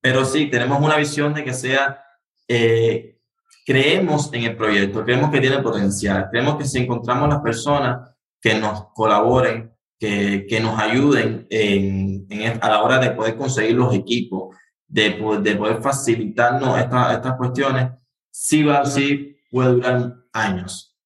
Pero sí, tenemos una visión de que sea, eh, creemos en el proyecto, creemos que tiene potencial, creemos que si encontramos las personas que nos colaboren, que, que nos ayuden en, en, a la hora de poder conseguir los equipos, de, de poder facilitarnos esta, estas cuestiones, sí va, sí puede durar años.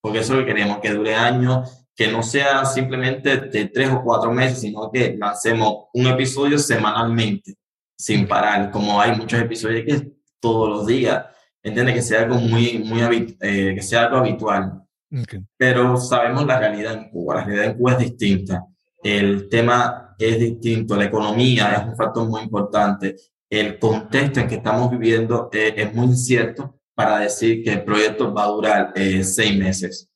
Porque eso es lo que queremos, que dure años, que no sea simplemente de tres o cuatro meses, sino que lancemos un episodio semanalmente, sin parar, como hay muchos episodios que todos los días, entiende que sea algo muy, muy, eh, que sea algo habitual. Okay. Pero sabemos la realidad en Cuba, la realidad en Cuba es distinta. El tema es distinto, la economía es un factor muy importante, el contexto en que estamos viviendo eh, es muy incierto para decir que el proyecto va a durar eh, seis meses.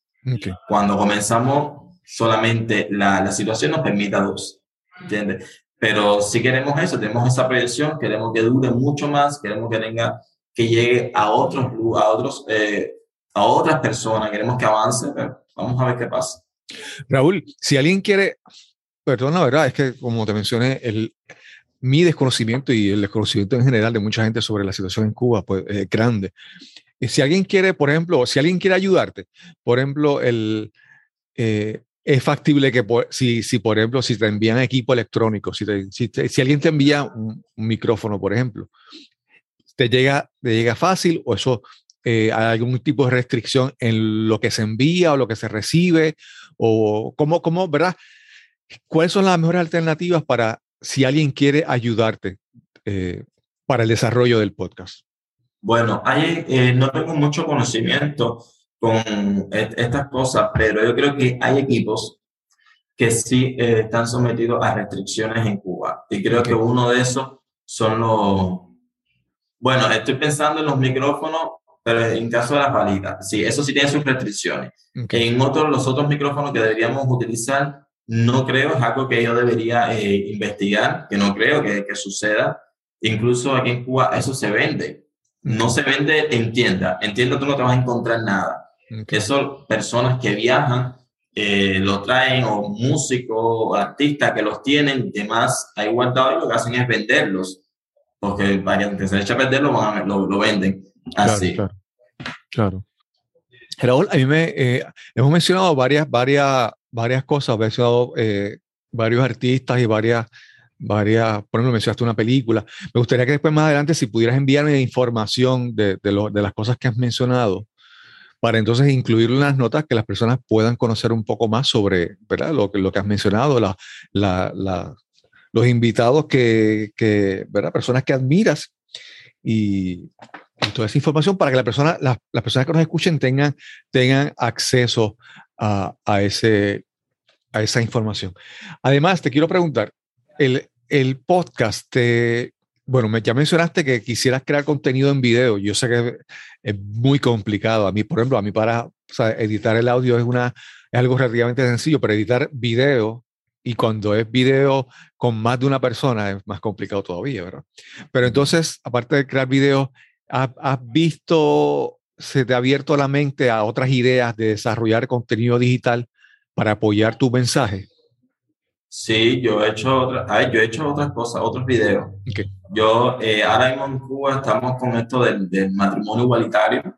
Cuando comenzamos, solamente la, la situación nos permite dos, ¿entiendes? Pero si queremos eso, tenemos esa proyección, queremos que dure mucho más, queremos que tenga, que llegue a otros, a otros, eh, a otras personas, queremos que avance, pero vamos a ver qué pasa. Raúl, si alguien quiere, perdón, la verdad es que como te mencioné, el, mi desconocimiento y el desconocimiento en general de mucha gente sobre la situación en Cuba pues, es grande. Y si alguien quiere, por ejemplo, si alguien quiere ayudarte, por ejemplo, el, eh, es factible que si, si, por ejemplo, si te envían equipo electrónico, si, si, alguien te envía un, micrófono, por ejemplo, ¿te llega, te llega fácil o eso eh, hay algún tipo de restricción en lo que se envía o lo que se recibe? ¿O cómo, cómo, verdad? ¿Cuáles son las mejores alternativas para si alguien quiere ayudarte eh, para el desarrollo del podcast? Bueno, hay, eh, no tengo mucho conocimiento con estas cosas, pero yo creo que hay equipos que sí eh, están sometidos a restricciones en Cuba. Y creo que uno de esos son los... Bueno, estoy pensando en los micrófonos, pero en caso de las palitas, sí, eso sí tiene sus restricciones. En otros, los otros micrófonos que deberíamos utilizar, no creo, es algo que yo debería eh, investigar, que no creo que, que suceda. Incluso aquí en Cuba eso se vende. No se vende en tienda. En tienda tú no te vas a encontrar nada. Eso, personas que viajan, eh, lo traen, o músicos, o artistas que los tienen, y demás, ahí guardados y lo que hacen es venderlos. Porque para que se eche a perderlo, lo, lo, venden. Así. Claro, claro. Raúl, a mí me, eh, hemos mencionado varias, varias, varias cosas, hemos mencionado eh, varios artistas y varias varias, por ejemplo, mencionaste una película. Me gustaría que después más adelante, si pudieras enviarme información de, de, de las cosas que has mencionado, para entonces incluir en las notas que las personas puedan conocer un poco más sobre ¿verdad? Lo, lo que has mencionado, la, la, la, los invitados que, que, ¿verdad? personas que admiras y, toda esa información para que la persona, las, las personas que nos escuchen tengan, tengan acceso a, a, ese, a esa información. Además, te quiero preguntar, el, el podcast, bueno, me, ya mencionaste que quisieras crear contenido en video. Yo sé que es muy complicado. A mí, por ejemplo, a mí para editar el audio es, una, es algo relativamente sencillo, pero editar video y cuando es video con más de una persona es más complicado todavía, ¿verdad? Pero entonces, aparte de crear video, ¿has, has visto, se te ha abierto la mente a otras ideas de desarrollar contenido digital para apoyar tu mensaje? Sí, yo he hecho, otra, yo he hecho otras cosas, otros videos. Yo eh, ahora mismo en Cuba estamos con esto del, del matrimonio igualitario,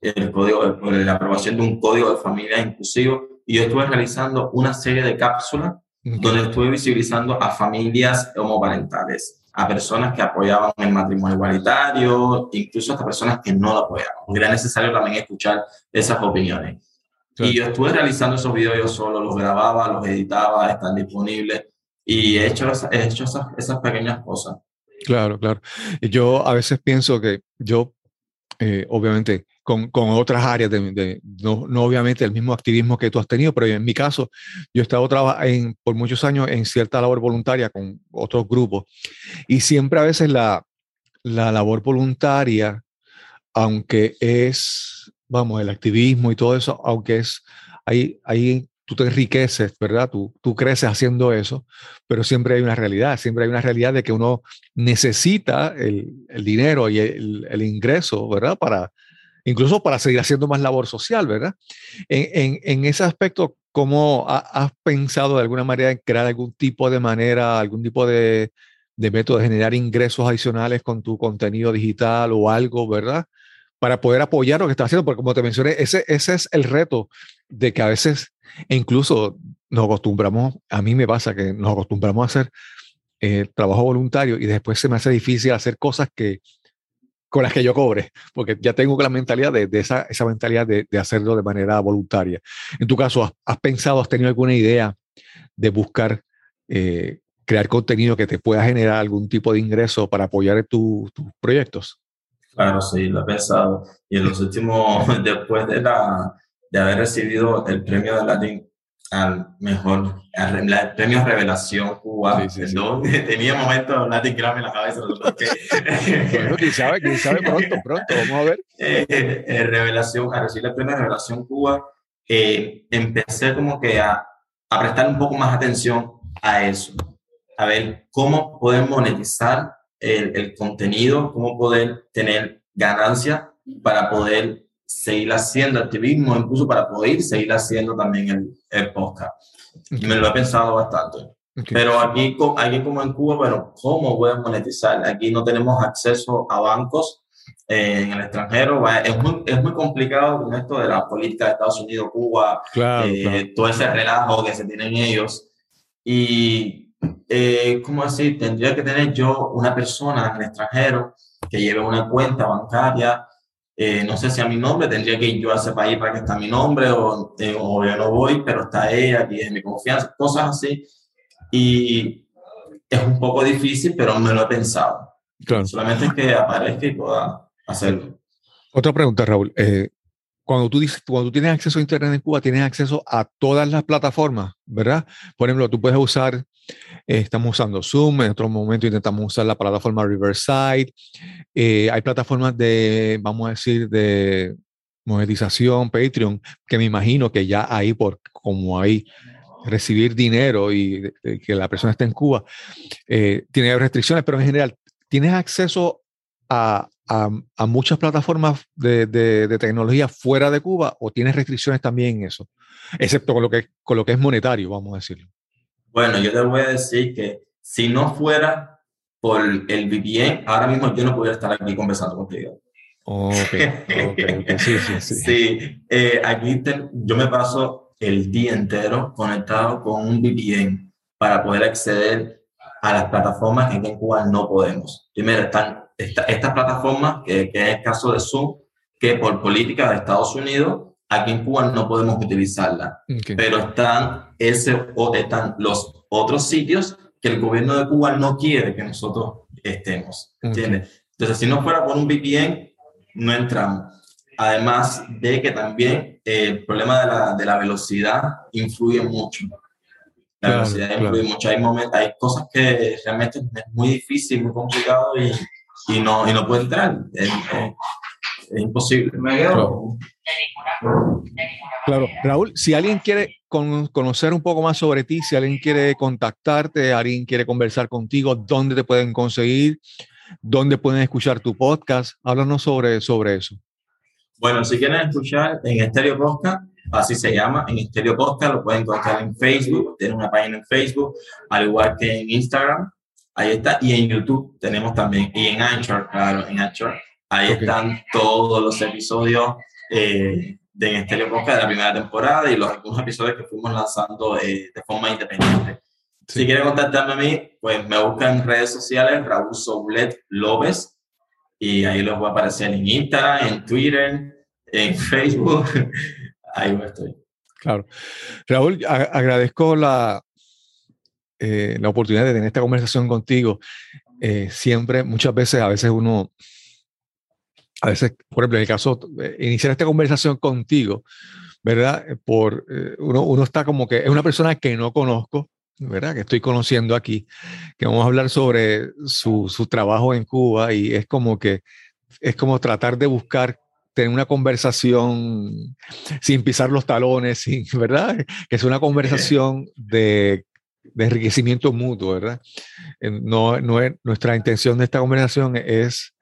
el código, la aprobación de un código de familia inclusivo, y yo estuve realizando una serie de cápsulas donde estuve visibilizando a familias homoparentales, a personas que apoyaban el matrimonio igualitario, incluso a personas que no lo apoyaban. Era necesario también escuchar esas opiniones. Y yo estuve realizando esos videos yo solo, los grababa, los editaba, están disponibles y he hecho, he hecho esas, esas pequeñas cosas. Claro, claro. Yo a veces pienso que yo, eh, obviamente, con, con, otras áreas, de, no, no, obviamente el mismo activismo que tú has tenido, pero en mi caso, yo he estado trabajando por muchos años en cierta labor voluntaria con otros grupos y siempre a veces la, la labor voluntaria, aunque es vamos, el activismo y todo eso, aunque es, ahí, ahí tú te enriqueces, ¿verdad? Tú, tú creces haciendo eso, pero siempre hay una realidad, siempre hay una realidad de que uno necesita el, el dinero y el, el, ingreso, ¿verdad? Para, incluso para seguir haciendo más labor social, ¿verdad? En, ese aspecto, ¿cómo has pensado de alguna manera en crear algún tipo de manera, algún tipo de, método de generar ingresos adicionales con tu contenido digital o algo, ¿verdad? para poder apoyar lo que está haciendo, porque como te mencioné, ese, ese es el reto de que a veces, e incluso nos acostumbramos, a mí me pasa que nos acostumbramos a hacer eh, trabajo voluntario y después se me hace difícil hacer cosas que con las que yo cobre, porque ya tengo la mentalidad de, esa, esa, mentalidad de, hacerlo de manera voluntaria. En tu caso, ¿has, has pensado, has tenido alguna idea de buscar eh, crear contenido que te pueda generar algún tipo de ingreso para apoyar tus proyectos? Claro, sí, lo he pensado. Y en los últimos, después de, la, de haber recibido el premio de Latin al mejor, al premio Revelación Cuba. Sí, sí, Tenía momentos Latin Grammy en la cabeza. bueno, quién sabe, quién sabe pronto, pronto, vamos a ver. Eh, eh, revelación, a recibir el premio Revelación Cuba, eh, empecé como que a, a prestar un poco más atención a eso, a ver cómo poder monetizar el, el contenido, cómo poder tener ganancia para poder seguir haciendo activismo, incluso para poder seguir haciendo también el, el podcast. Y me lo he pensado bastante. Pero aquí, aquí como en Cuba, bueno, ¿cómo voy a monetizar? Aquí no tenemos acceso a bancos eh, en el extranjero. Es muy, es muy complicado con esto de la política de Estados Unidos, Cuba, eh, todo ese relajo que se tienen ellos. Y, eh, ¿cómo decir? Tendría que tener yo una persona en el extranjero que lleve una cuenta bancaria eh, no sé si a mi nombre, tendría que ir yo a ese país para que está mi nombre o, eh, o yo no voy, pero está ella, aquí es mi confianza, cosas así. Y es un poco difícil, pero me lo he pensado. Solamente es que aparezca y pueda hacerlo. Otra pregunta, Raúl. Eh, cuando tú dices, cuando tú tienes acceso a Internet en Cuba, tienes acceso a todas las plataformas, ¿verdad? Por ejemplo, tú puedes usar eh, estamos usando Zoom, en otro momento intentamos usar la plataforma Riverside. Eh, hay plataformas de, vamos a decir, de monetización, Patreon, que me imagino que ya ahí, por como hay recibir dinero y que la persona esté en Cuba, eh, tiene restricciones, pero en general, ¿tienes acceso a, a, muchas plataformas de, de, tecnología fuera de Cuba o tienes restricciones también en eso? Excepto con lo que, con lo que es monetario, vamos a decirlo. Bueno, yo te voy a decir que si no fuera por el VPN, ahora mismo yo no podría estar aquí conversando contigo. Ok, okay, sí, sí, sí. sí eh, aquí yo me paso el día entero conectado con un VPN para poder acceder a las plataformas que en Cuba no podemos. Primero están estas plataformas, que, que, es el caso de Zoom, que por política de Estados Unidos Aquí en Cuba no podemos utilizarla, pero están, ese, o están los otros sitios que el gobierno de Cuba no quiere que nosotros estemos. ¿entiendes? Entonces, si no fuera por un VPN, no entramos. Además de que también el problema de la, de la velocidad influye mucho. La velocidad influye mucho. Hay, momentos, hay cosas que realmente es muy difícil, muy complicado y, y no, y no puede entrar. Es, imposible. Me quedo. Claro, Raúl, si alguien quiere conocer un poco más sobre ti, si alguien quiere contactarte, alguien quiere conversar contigo, ¿dónde te pueden conseguir? ¿Dónde pueden escuchar tu podcast? Háblanos sobre, sobre eso. Bueno, si quieren escuchar en Estéreo Podcast, así se llama, en Estéreo Podcast, lo pueden encontrar en Facebook, tienen una página en Facebook, al igual que en Instagram, ahí está, y en YouTube tenemos también, y en Anchor, claro, en Anchor, ahí están todos los episodios eh, de Estéreo Podcast de la primera temporada y los algunos episodios que fuimos lanzando eh, de forma independiente. Si quieren contactarme a mí, pues me buscan en redes sociales, Raúl Soulet López, y ahí los voy a aparecer en Instagram, en Twitter, en Facebook. ahí estoy. Claro. Raúl, agradezco la, eh, la oportunidad de tener esta conversación contigo. Eh, siempre, muchas veces, a veces uno a veces, por ejemplo, en el caso, eh, iniciar esta conversación contigo, ¿verdad? Eh, por, eh, uno, uno está como que es una persona que no conozco, ¿verdad? Que estoy conociendo aquí, que vamos a hablar sobre su, su trabajo en Cuba y es como que es como tratar de buscar tener una conversación sin pisar los talones, sin, ¿verdad? Que es una conversación de, de enriquecimiento mutuo, ¿verdad? No, no es, nuestra intención de esta conversación es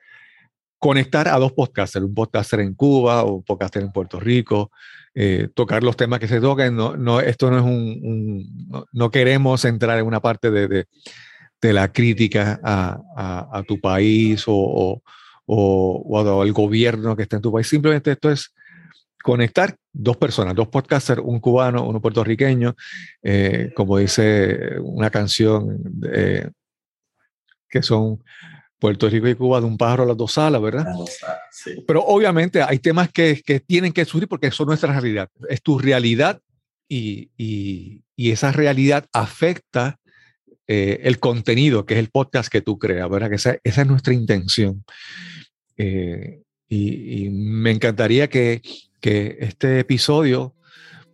conectar a dos podcasters, un podcaster en Cuba o un podcaster en Puerto Rico, eh, tocar los temas que se toquen. No, no, esto no es un, no, queremos entrar en una parte de, de, la crítica a, a, tu país o, o, o, al gobierno que está en tu país. Simplemente esto es conectar dos personas, dos podcasters, un cubano, uno puertorriqueño, eh, como dice una canción que son Puerto Rico y Cuba de un pájaro a las dos salas, ¿verdad? Pero obviamente hay temas que, que, tienen que surgir porque son nuestra realidad. Es tu realidad y, y, y esa realidad afecta eh, el contenido, que es el podcast que tú creas, ¿verdad? Que esa, esa es nuestra intención. Eh, y, y, me encantaría que, que este episodio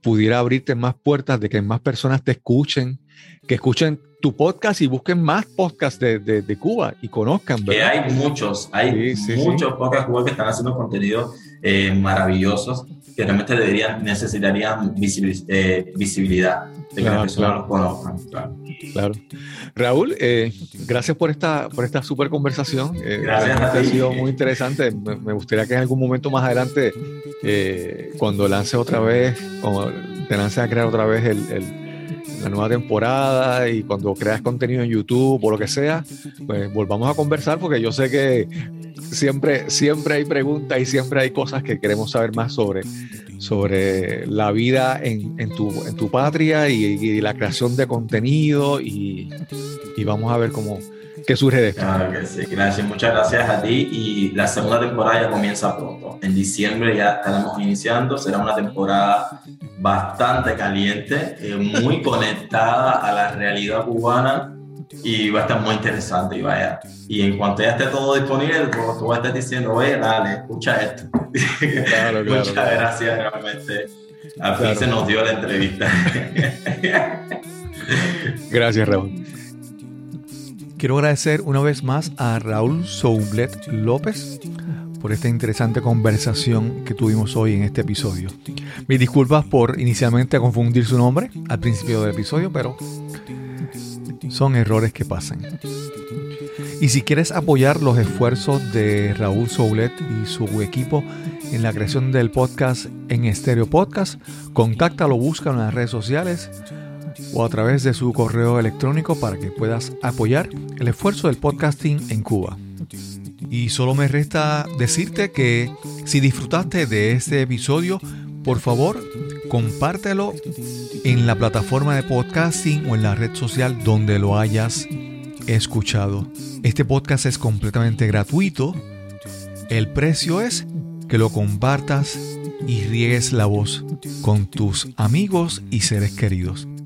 pudiera abrirte más puertas, de que más personas te escuchen, que escuchen tu podcast y busquen más podcasts de, de, Cuba y conozcan. Que hay muchos, hay muchos podcasts Cuba que están haciendo contenido eh, maravillosos que realmente deberían, necesitarían eh, visibilidad, de que las personas los conozcan. Claro. Raúl, eh, gracias por esta, por esta super conversación. gracias a ti. Ha sido muy interesante. Me, gustaría que en algún momento más adelante, cuando lance otra vez, cuando te lance a crear otra vez el la nueva temporada y cuando creas contenido en YouTube o lo que sea, pues volvamos a conversar porque yo sé que siempre, siempre hay preguntas y siempre hay cosas que queremos saber más sobre, sobre la vida en, en, tu, en tu patria y, la creación de contenido y, y vamos a ver cómo, ¿Qué surge de esto? Claro que sí, gracias, muchas gracias a ti y la segunda temporada ya comienza pronto. En diciembre ya estaremos iniciando, será una temporada bastante caliente, eh, muy conectada a la realidad cubana y va a estar muy interesante y vaya. Y en cuanto ya esté todo disponible, pues, tú vas a estar diciendo, oye, dale, escucha esto. Claro, claro, Muchas gracias, realmente. Al fin se nos dio la entrevista. gracias, Raúl. Quiero agradecer una vez más a Raúl Soublet López por esta interesante conversación que tuvimos hoy en este episodio. Mis disculpas por inicialmente confundir su nombre al principio del episodio, pero son errores que pasan. Y si quieres apoyar los esfuerzos de Raúl Soublet y su equipo en la creación del podcast en Estéreo Podcast, contáctalo, búscalo en las redes sociales o a través de su correo electrónico para que puedas apoyar el esfuerzo del podcasting en Cuba. Y solo me resta decirte que si disfrutaste de este episodio, por favor, compártelo en la plataforma de podcasting o en la red social donde lo hayas escuchado. Este podcast es completamente gratuito. El precio es que lo compartas y riegues la voz con tus amigos y seres queridos.